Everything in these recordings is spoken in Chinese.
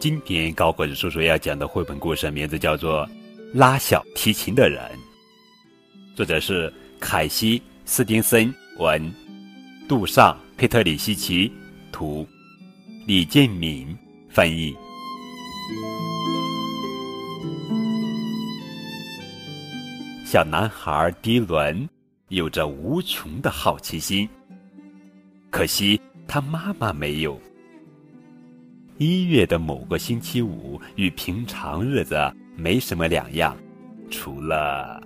今天高个子叔叔要讲的绘本故事名字叫做《拉小提琴的人》，作者是凯西·斯丁森文，杜尚·佩特里希奇图，李建敏翻译。小男孩迪伦有着无穷的好奇心，可惜他妈妈没有。一月的某个星期五与平常日子没什么两样，除了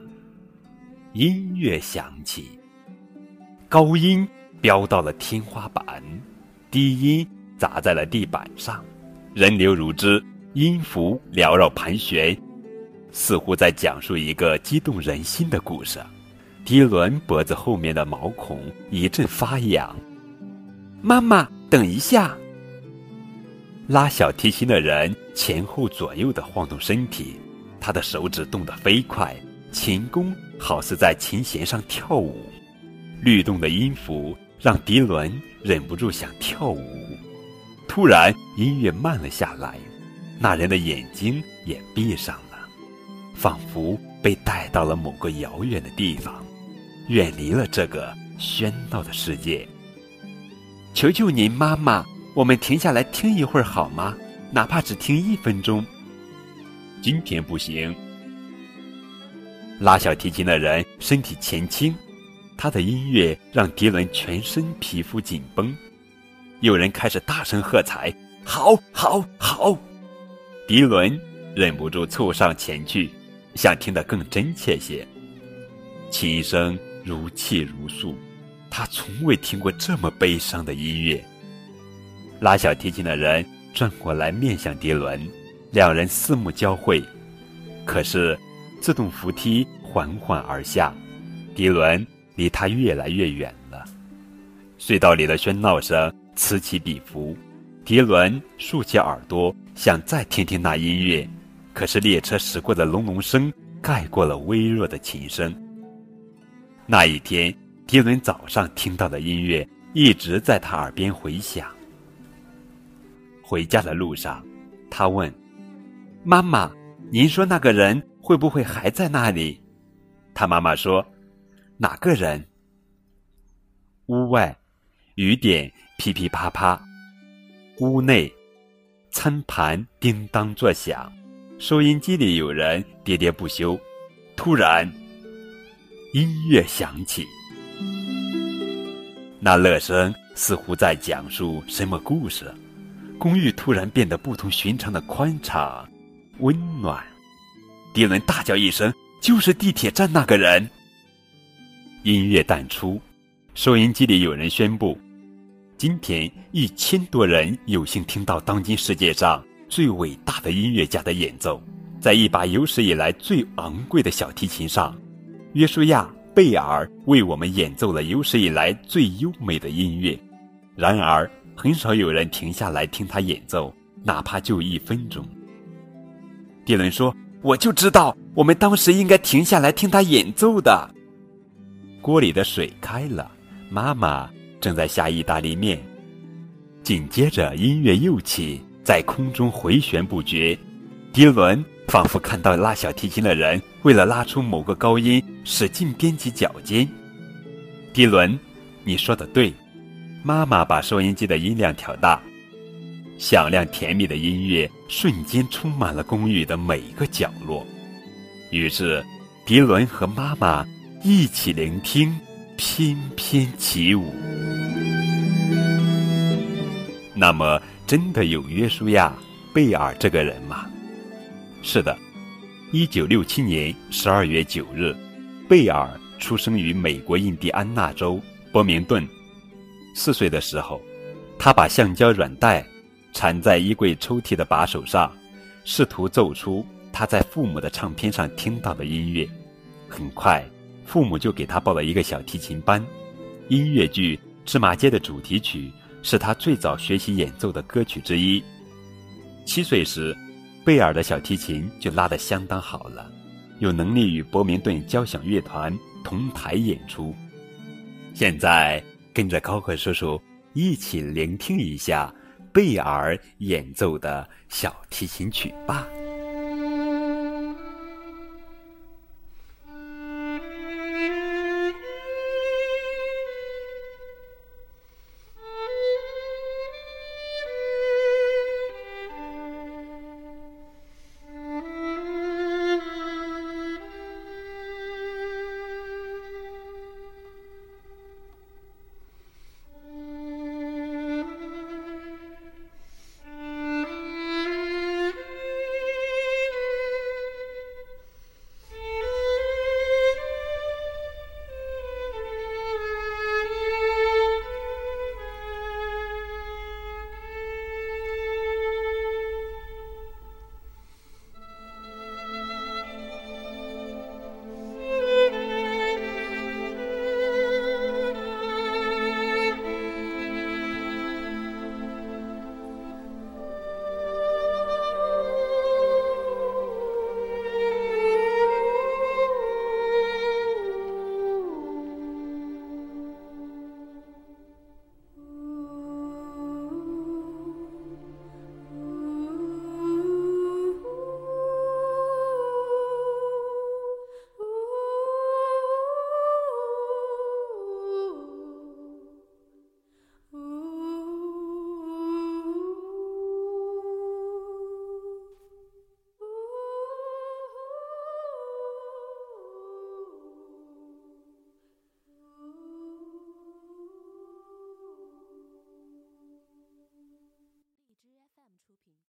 音乐响起，高音飙到了天花板，低音砸在了地板上，人流如织，音符缭绕盘旋，似乎在讲述一个激动人心的故事。迪伦脖子后面的毛孔一阵发痒，妈妈，等一下。拉小提琴的人前后左右的晃动身体，他的手指动得飞快，琴弓好似在琴弦上跳舞，律动的音符让迪伦忍不住想跳舞。突然，音乐慢了下来，那人的眼睛也闭上了，仿佛被带到了某个遥远的地方，远离了这个喧闹的世界。求求您，妈妈。我们停下来听一会儿好吗？哪怕只听一分钟。今天不行。拉小提琴的人身体前倾，他的音乐让迪伦全身皮肤紧绷。有人开始大声喝彩：“好，好，好！”迪伦忍不住凑上前去，想听得更真切些。琴声如泣如诉，他从未听过这么悲伤的音乐。拉小提琴的人转过来面向迪伦，两人四目交汇。可是，自动扶梯缓缓而下，迪伦离他越来越远了。隧道里的喧闹声此起彼伏，迪伦竖起耳朵想再听听那音乐，可是列车驶过的隆隆声盖过了微弱的琴声。那一天，迪伦早上听到的音乐一直在他耳边回响。回家的路上，他问：“妈妈，您说那个人会不会还在那里？”他妈妈说：“哪个人？”屋外，雨点噼噼啪啪；屋内，餐盘叮当作响；收音机里有人喋喋不休。突然，音乐响起，那乐声似乎在讲述什么故事。公寓突然变得不同寻常的宽敞、温暖。迪伦大叫一声：“就是地铁站那个人！”音乐淡出，收音机里有人宣布：“今天一千多人有幸听到当今世界上最伟大的音乐家的演奏，在一把有史以来最昂贵的小提琴上，约书亚·贝尔为我们演奏了有史以来最优美的音乐。”然而。很少有人停下来听他演奏，哪怕就一分钟。迪伦说：“我就知道，我们当时应该停下来听他演奏的。”锅里的水开了，妈妈正在下意大利面。紧接着，音乐又起，在空中回旋不绝。迪伦仿佛看到拉小提琴的人为了拉出某个高音，使劲踮起脚尖。迪伦，你说的对。妈妈把收音机的音量调大，响亮甜蜜的音乐瞬间充满了公寓的每个角落。于是，迪伦和妈妈一起聆听，翩翩起舞。那么，真的有约书亚·贝尔这个人吗？是的，一九六七年十二月九日，贝尔出生于美国印第安纳州波明顿。四岁的时候，他把橡胶软带缠在衣柜抽屉的把手上，试图奏出他在父母的唱片上听到的音乐。很快，父母就给他报了一个小提琴班。音乐剧《芝麻街》的主题曲是他最早学习演奏的歌曲之一。七岁时，贝尔的小提琴就拉得相当好了，有能力与伯明顿交响乐团同台演出。现在。跟着高克叔叔一起聆听一下贝尔演奏的小提琴曲吧。